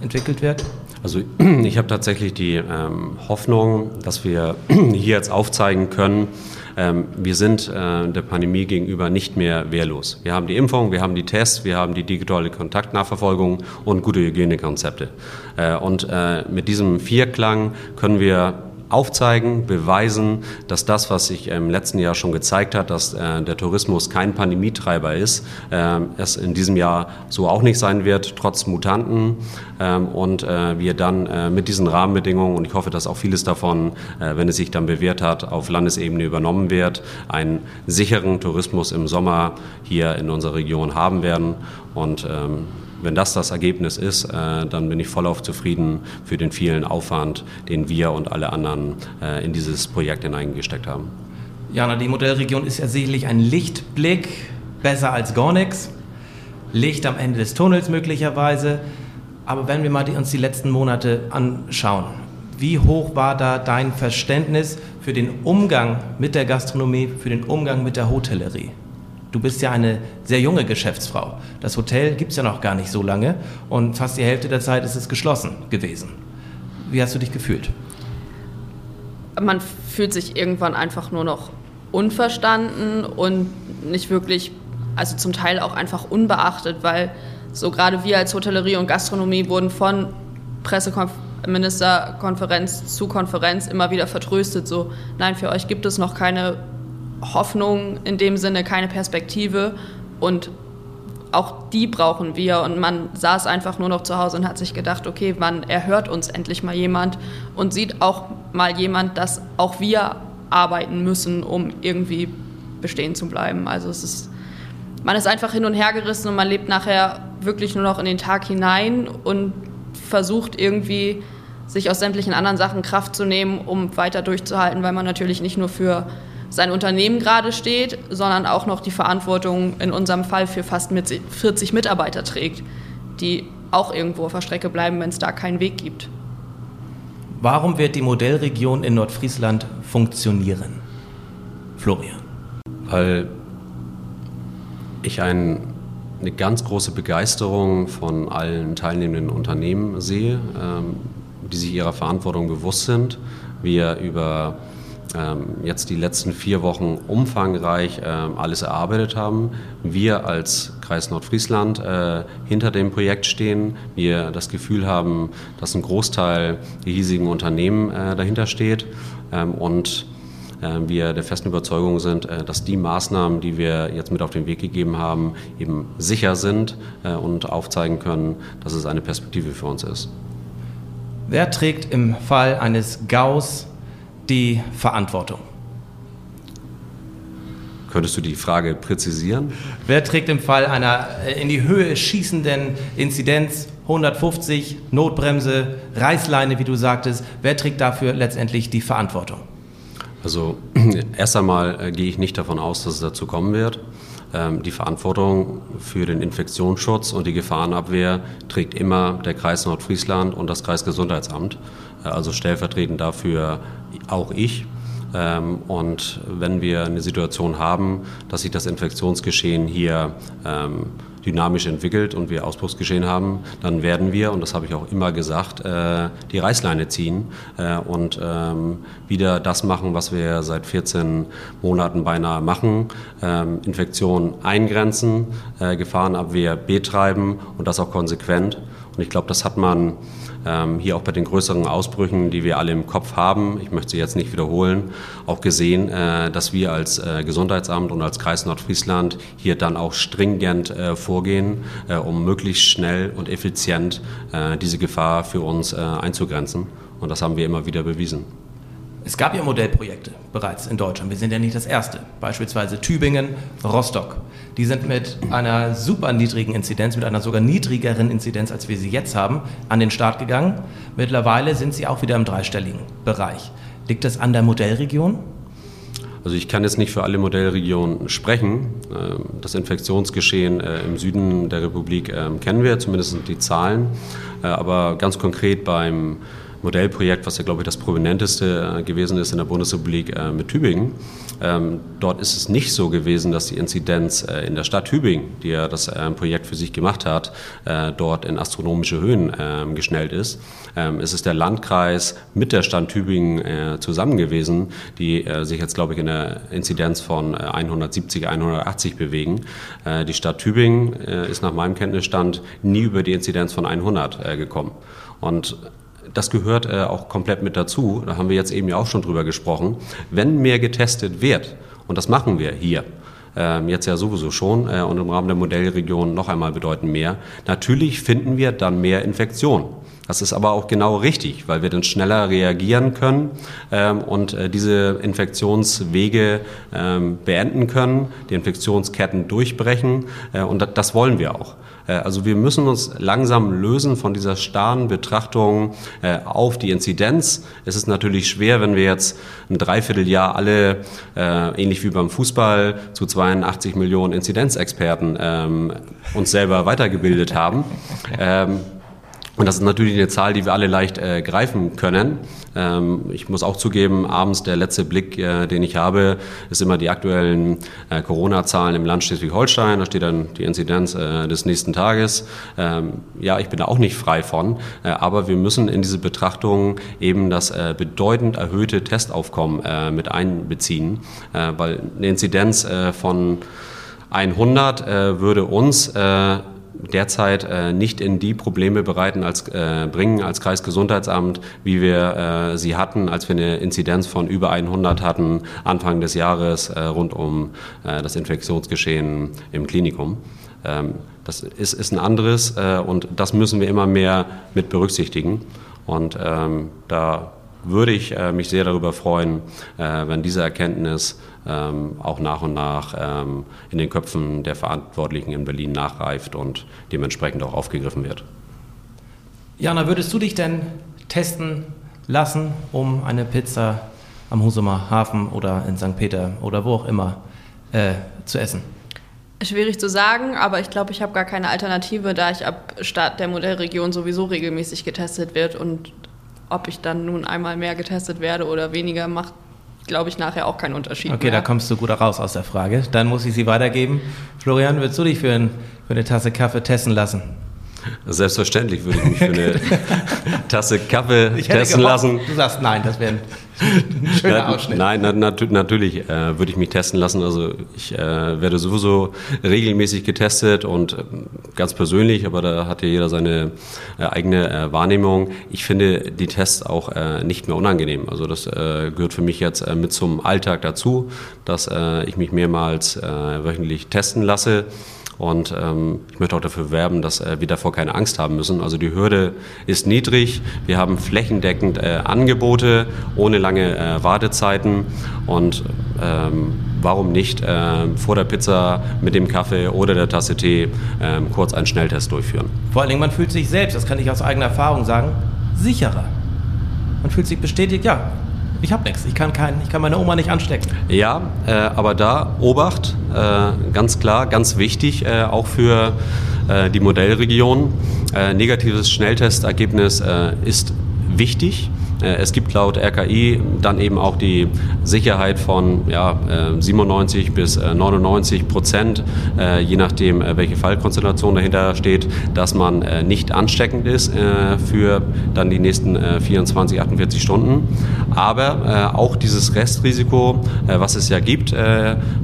entwickelt wird? Also [CLEARS THROAT] ich habe tatsächlich die ähm, Hoffnung, dass wir [CLEARS THROAT] hier jetzt aufzeigen können, wir sind äh, der Pandemie gegenüber nicht mehr wehrlos. Wir haben die Impfung, wir haben die Tests, wir haben die digitale Kontaktnachverfolgung und gute Hygienekonzepte. Äh, und äh, mit diesem Vierklang können wir aufzeigen, beweisen, dass das, was sich im letzten Jahr schon gezeigt hat, dass äh, der Tourismus kein Pandemietreiber ist, äh, es in diesem Jahr so auch nicht sein wird, trotz Mutanten. Ähm, und äh, wir dann äh, mit diesen Rahmenbedingungen, und ich hoffe, dass auch vieles davon, äh, wenn es sich dann bewährt hat, auf Landesebene übernommen wird, einen sicheren Tourismus im Sommer hier in unserer Region haben werden. Und ähm, wenn das das Ergebnis ist, äh, dann bin ich vollauf zufrieden für den vielen Aufwand, den wir und alle anderen äh, in dieses Projekt hineingesteckt haben. Jana, die Modellregion ist ja sicherlich ein Lichtblick, besser als gar nichts. Licht am Ende des Tunnels möglicherweise. Aber wenn wir mal die, uns die letzten Monate anschauen, Wie hoch war da dein Verständnis für den Umgang mit der Gastronomie, für den Umgang mit der Hotellerie? Du bist ja eine sehr junge Geschäftsfrau. Das Hotel gibt es ja noch gar nicht so lange und fast die Hälfte der Zeit ist es geschlossen gewesen. Wie hast du dich gefühlt? Man fühlt sich irgendwann einfach nur noch unverstanden und nicht wirklich, also zum Teil auch einfach unbeachtet, weil so gerade wir als Hotellerie und Gastronomie wurden von Presseministerkonferenz zu Konferenz immer wieder vertröstet, so nein, für euch gibt es noch keine Hoffnung in dem Sinne, keine Perspektive. Und auch die brauchen wir. Und man saß einfach nur noch zu Hause und hat sich gedacht, okay, wann erhört uns endlich mal jemand? Und sieht auch mal jemand, dass auch wir arbeiten müssen, um irgendwie bestehen zu bleiben. Also es ist, man ist einfach hin und her gerissen und man lebt nachher wirklich nur noch in den Tag hinein und versucht irgendwie sich aus sämtlichen anderen Sachen Kraft zu nehmen, um weiter durchzuhalten, weil man natürlich nicht nur für sein Unternehmen gerade steht, sondern auch noch die Verantwortung in unserem Fall für fast 40 Mitarbeiter trägt, die auch irgendwo auf der Strecke bleiben, wenn es da keinen Weg gibt. Warum wird die Modellregion in Nordfriesland funktionieren? Florian. Weil ich ein, eine ganz große Begeisterung von allen teilnehmenden Unternehmen sehe, ähm, die sich ihrer Verantwortung bewusst sind. Wir über jetzt die letzten vier Wochen umfangreich ähm, alles erarbeitet haben. Wir als Kreis Nordfriesland äh, hinter dem Projekt stehen. Wir das Gefühl haben, dass ein Großteil der hiesigen Unternehmen äh, dahinter steht ähm, und wir der festen Überzeugung sind, äh, dass die Maßnahmen, die wir jetzt mit auf den Weg gegeben haben, eben sicher sind und aufzeigen können, dass es eine Perspektive für uns ist. Wer trägt im Fall eines Gaus die Verantwortung? Könntest du die Frage präzisieren? Wer trägt im Fall einer äh, in die Höhe schießenden Inzidenz 150, Notbremse, Reißleine, wie du sagtest, wer trägt dafür letztendlich die Verantwortung? Also [CLEARS THROAT] erst einmal äh, gehe ich nicht davon aus, dass es dazu kommen wird. Ähm, die Verantwortung für den Infektionsschutz und die Gefahrenabwehr trägt immer der Kreis Nordfriesland und das Kreisgesundheitsamt. Äh, also stellvertretend dafür auch ich. Ähm, und wenn wir eine Situation haben, dass sich das Infektionsgeschehen hier ähm, dynamisch entwickelt und wir Ausbruchsgeschehen haben, dann werden wir, und das habe ich auch immer gesagt, äh, die Reißleine ziehen äh, und ähm, wieder das machen, was wir seit 14 Monaten beinahe machen. Infektion eingrenzen, Gefahrenabwehr betreiben und das auch konsequent. Und ich glaube, das hat man hier auch bei den größeren Ausbrüchen, die wir alle im Kopf haben, ich möchte sie jetzt nicht wiederholen, auch gesehen, äh, dass wir als äh, Gesundheitsamt und als Kreis Nordfriesland hier dann auch stringent äh, vorgehen, um möglichst schnell und effizient diese Gefahr für uns einzugrenzen. Und das haben wir immer wieder bewiesen. Es gab ja Modellprojekte bereits in Deutschland. Wir sind ja nicht das erste. Beispielsweise Tübingen, Rostock. Die sind mit einer super niedrigen Inzidenz, mit einer sogar niedrigeren Inzidenz, als wir sie jetzt haben, an den Start gegangen. Mittlerweile sind sie auch wieder im dreistelligen Bereich. Liegt das an der Modellregion? Also ich kann jetzt nicht für alle Modellregionen sprechen. Ähm, das Infektionsgeschehen äh, im Süden der Republik ähm, kennen wir, zumindest die Zahlen. Äh, aber ganz konkret beim Modellprojekt, was ja, glaube ich, das prominenteste äh, gewesen ist in der Bundesrepublik äh, mit Tübingen. Ähm, dort ist es nicht so gewesen, dass die Inzidenz äh, in der Stadt Tübingen, die ja das äh, Projekt für sich gemacht hat, dort in astronomische Höhen ähm, geschnellt ist. Ähm, es ist der Landkreis mit der Stadt Tübingen zusammen gewesen, die sich jetzt, glaube ich, in der Inzidenz von 170, 180 bewegen. die Stadt Tübingen ist nach meinem Kenntnisstand nie über die Inzidenz von 100 gekommen. Und das gehört äh, auch komplett mit dazu. Da haben wir jetzt eben ja auch schon drüber gesprochen. Wenn mehr getestet wird, und das machen wir hier, ähm, jetzt ja sowieso schon äh, und im Rahmen der Modellregion noch einmal bedeutend mehr, natürlich finden wir dann mehr Infektionen. Das ist aber auch genau richtig, weil wir dann schneller reagieren können ähm, und äh, diese Infektionswege ähm, beenden können, die Infektionsketten durchbrechen äh, und das wollen wir auch. Äh, also wir müssen uns langsam lösen von dieser starren Betrachtung äh, auf die Inzidenz. Es ist natürlich schwer, wenn wir jetzt ein Dreivierteljahr alle, äh, ähnlich wie beim Fußball, zu 82 Millionen Inzidenzexperten ähm, uns selber weitergebildet haben. Ähm, Und das ist natürlich eine Zahl, die wir alle leicht äh, greifen können. Ähm, ich muss auch zugeben, abends der letzte Blick, äh, den ich habe, ist immer die aktuellen äh, Corona-Zahlen im Land Schleswig-Holstein. Da steht dann die Inzidenz äh, des nächsten Tages. Ähm, ja, ich bin da auch nicht frei von. Äh, aber wir müssen in diese Betrachtung eben das äh, bedeutend erhöhte Testaufkommen mit einbeziehen, weil eine Inzidenz von 100 würde uns derzeit äh, nicht in die Probleme bereiten als, äh, bringen als Kreisgesundheitsamt, wie wir äh, sie hatten, als wir eine Inzidenz von über 100 hatten Anfang des Jahres äh, rund um äh, das Infektionsgeschehen im Klinikum. Ähm, das ist, ist ein anderes äh, und das müssen wir immer mehr mit berücksichtigen. Und ähm, da würde ich mich sehr darüber freuen, wenn diese Erkenntnis auch nach und nach ähm, in den Köpfen der Verantwortlichen in Berlin nachreift und dementsprechend auch aufgegriffen wird. Jana, würdest du dich denn testen lassen, um eine Pizza am Husumer Hafen oder in St. Peter oder wo auch immer äh, zu essen? Schwierig zu sagen, aber ich glaube, ich habe gar keine Alternative, da ich ab Start der Modellregion sowieso regelmäßig getestet wird und ob ich dann nun einmal mehr getestet werde oder weniger, macht glaube ich, nachher auch keinen Unterschied. Okay, mehr. da kommst du gut raus aus der Frage. Dann muss ich sie weitergeben. Florian, würdest du dich für, ein, für eine Tasse Kaffee testen lassen? Selbstverständlich würde ich mich für eine [LAUGHS] Tasse Kaffee testen gehofft, lassen. Du sagst nein, das wäre ein schöner Ausschnitt. Nein, na, na, natürlich äh, würde ich mich testen lassen. Also ich äh, werde sowieso regelmäßig getestet und äh, ganz persönlich, aber da hat ja jeder seine äh, eigene äh, Wahrnehmung. Ich finde die Tests auch äh, nicht mehr unangenehm. Also das gehört für mich jetzt mit zum Alltag dazu, dass ich mich mehrmals wöchentlich testen lasse. Und ähm, ich möchte auch dafür werben, dass äh, wir davor keine Angst haben müssen. Also die Hürde ist niedrig. Wir haben flächendeckend äh, Angebote ohne lange äh, Wartezeiten. Und ähm, warum nicht äh, vor der Pizza mit dem Kaffee oder der Tasse Tee äh, kurz einen Schnelltest durchführen? Vor allen Dingen, man fühlt sich selbst, das kann ich aus eigener Erfahrung sagen, sicherer. Man fühlt sich bestätigt, ja, ich habe nichts. Ich kann, kein, ich kann meine Oma nicht anstecken. Ja, äh, aber da Obacht, äh, ganz klar, ganz wichtig, äh, auch für äh, die Modellregion. Äh, negatives Schnelltestergebnis äh, ist wichtig. Äh, es gibt laut RKI dann eben auch die Sicherheit von ja, 97 äh, bis 99 äh, Prozent, je nachdem, welche Fallkonstellation dahinter steht, dass man nicht ansteckend ist für dann die nächsten 24, 48 Stunden. Aber auch dieses Restrisiko, was es ja gibt,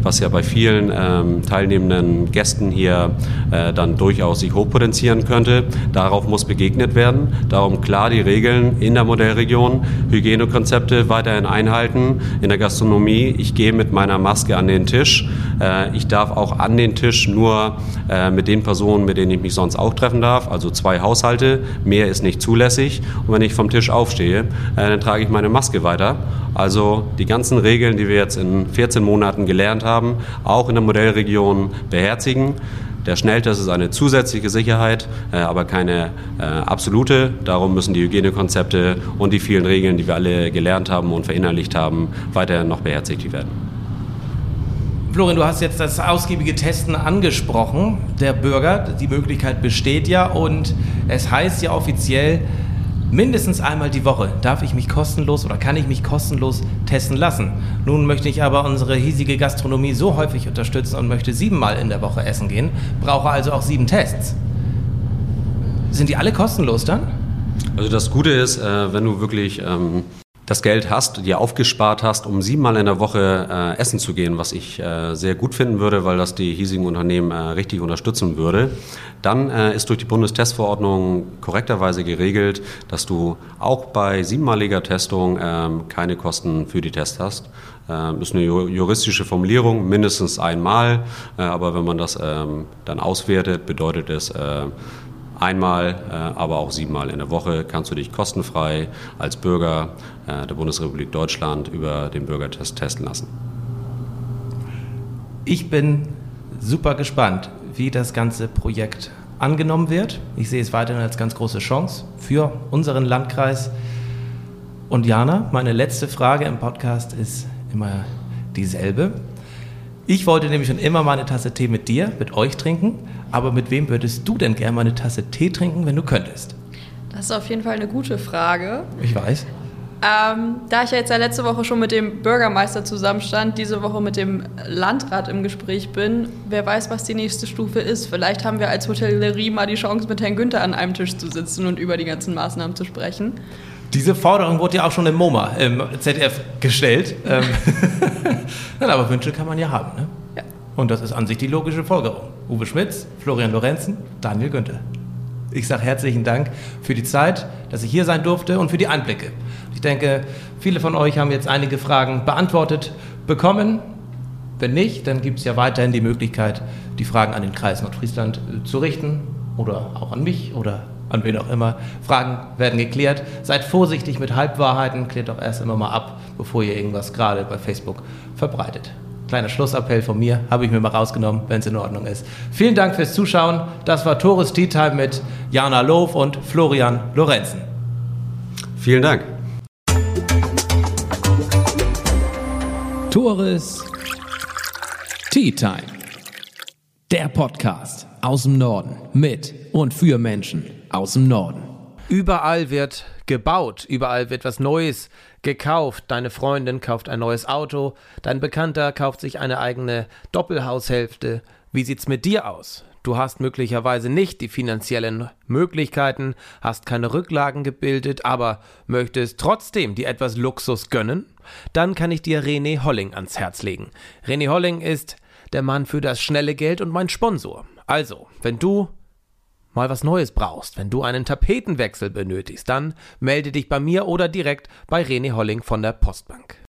was ja bei vielen ähm, teilnehmenden Gästen hier dann durchaus sich hochpotenzieren könnte, darauf muss begegnet werden. Darum klar die Regeln in der Modellregion Situation, Hygienekonzepte weiterhin einhalten. In der Gastronomie, ich gehe mit meiner Maske an den Tisch. Äh, ich darf auch an den Tisch nur äh, mit den Personen, mit denen ich mich sonst auch treffen darf, also zwei Haushalte. Mehr ist nicht zulässig. Und wenn ich vom Tisch aufstehe, äh, dann trage ich meine Maske weiter. Also die ganzen Regeln, die wir jetzt in 14 Monaten gelernt haben, auch in der Modellregion beherzigen. Der Schnelltest ist eine zusätzliche Sicherheit, äh, aber keine äh, absolute. Darum müssen die Hygienekonzepte und die vielen Regeln, die wir alle gelernt haben und verinnerlicht haben, weiterhin noch beherzigt werden. Florian, du hast jetzt das ausgiebige Testen angesprochen. Der Bürger, die Möglichkeit besteht ja und es heißt ja offiziell, Mindestens einmal die Woche darf ich mich kostenlos oder kann ich mich kostenlos testen lassen. Nun möchte ich aber unsere hiesige Gastronomie so häufig unterstützen und möchte siebenmal in der Woche essen gehen, brauche also auch sieben Tests. Sind die alle kostenlos dann? Also das Gute ist, äh, wenn du wirklich ähm, das Geld hast, dir aufgespart hast, um siebenmal in der Woche äh, essen zu gehen, was ich äh, sehr gut finden würde, weil das die hiesigen Unternehmen äh, richtig unterstützen würde, dann äh, ist durch die Bundestestverordnung korrekterweise geregelt, dass du auch bei siebenmaliger Testung ähm, keine Kosten für die Tests hast. Ähm, ist eine juristische Formulierung, mindestens einmal, äh, aber wenn man das ähm, dann auswertet, bedeutet es äh, Einmal, äh, aber auch siebenmal in der Woche kannst du dich kostenfrei als Bürger äh, der Bundesrepublik Deutschland über den Bürgertest testen lassen. Ich bin super gespannt, wie das ganze Projekt angenommen wird. Ich sehe es weiterhin als ganz große Chance für unseren Landkreis. Und Jana, meine letzte Frage im Podcast ist immer dieselbe. Ich wollte nämlich schon immer mal eine Tasse Tee mit dir, mit euch trinken. Aber mit wem würdest du denn gerne mal eine Tasse Tee trinken, wenn du könntest? Das ist auf jeden Fall eine gute Frage. Ich weiß. Ähm, da ich ja jetzt ja letzte Woche schon mit dem Bürgermeister zusammenstand, diese Woche mit dem Landrat im Gespräch bin, wer weiß, was die nächste Stufe ist. Vielleicht haben wir als Hotellerie mal die Chance, mit Herrn Günther an einem Tisch zu sitzen und über die ganzen Maßnahmen zu sprechen. Diese Forderung wurde ja auch schon im MoMA, im ZDF, gestellt. [LAUGHS] Ähm, [LAUGHS] Nein, aber Wünsche kann man ja haben. Ne? Ja. Und das ist an sich die logische Folgerung. Uwe Schmitz, Florian Lorenzen, Daniel Günther. Ich sage herzlichen Dank für die Zeit, dass ich hier sein durfte und für die Einblicke. Ich denke, viele von euch haben jetzt einige Fragen beantwortet bekommen. Wenn nicht, dann gibt es ja weiterhin die Möglichkeit, die Fragen an den Kreis Nordfriesland äh, zu richten oder auch an mich oder an wen auch immer. Fragen werden geklärt. Seid vorsichtig mit Halbwahrheiten, klärt doch erst immer mal ab, bevor ihr irgendwas gerade bei Facebook verbreitet. Kleiner Schlussappell von mir, habe ich mir mal rausgenommen, wenn es in Ordnung ist. Vielen Dank fürs Zuschauen. Das war Tores Tea Time mit Jana Loof und Florian Lorenzen. Vielen Dank. Tores Tea Time. Der Podcast aus dem Norden mit und für Menschen aus dem Norden. Überall wird gebaut, überall wird was Neues gekauft. Deine Freundin kauft ein neues Auto, dein Bekannter kauft sich eine eigene Doppelhaushälfte. Wie sieht's mit dir aus? Du hast möglicherweise nicht die finanziellen Möglichkeiten, hast keine Rücklagen gebildet, aber möchtest trotzdem dir etwas Luxus gönnen? Dann kann ich dir René Holling ans Herz legen. René Holling ist der Mann für das schnelle Geld und mein Sponsor. Also, wenn du mal was Neues brauchst, wenn du einen Tapetenwechsel benötigst, dann melde dich bei mir oder direkt bei René Holling von der Postbank.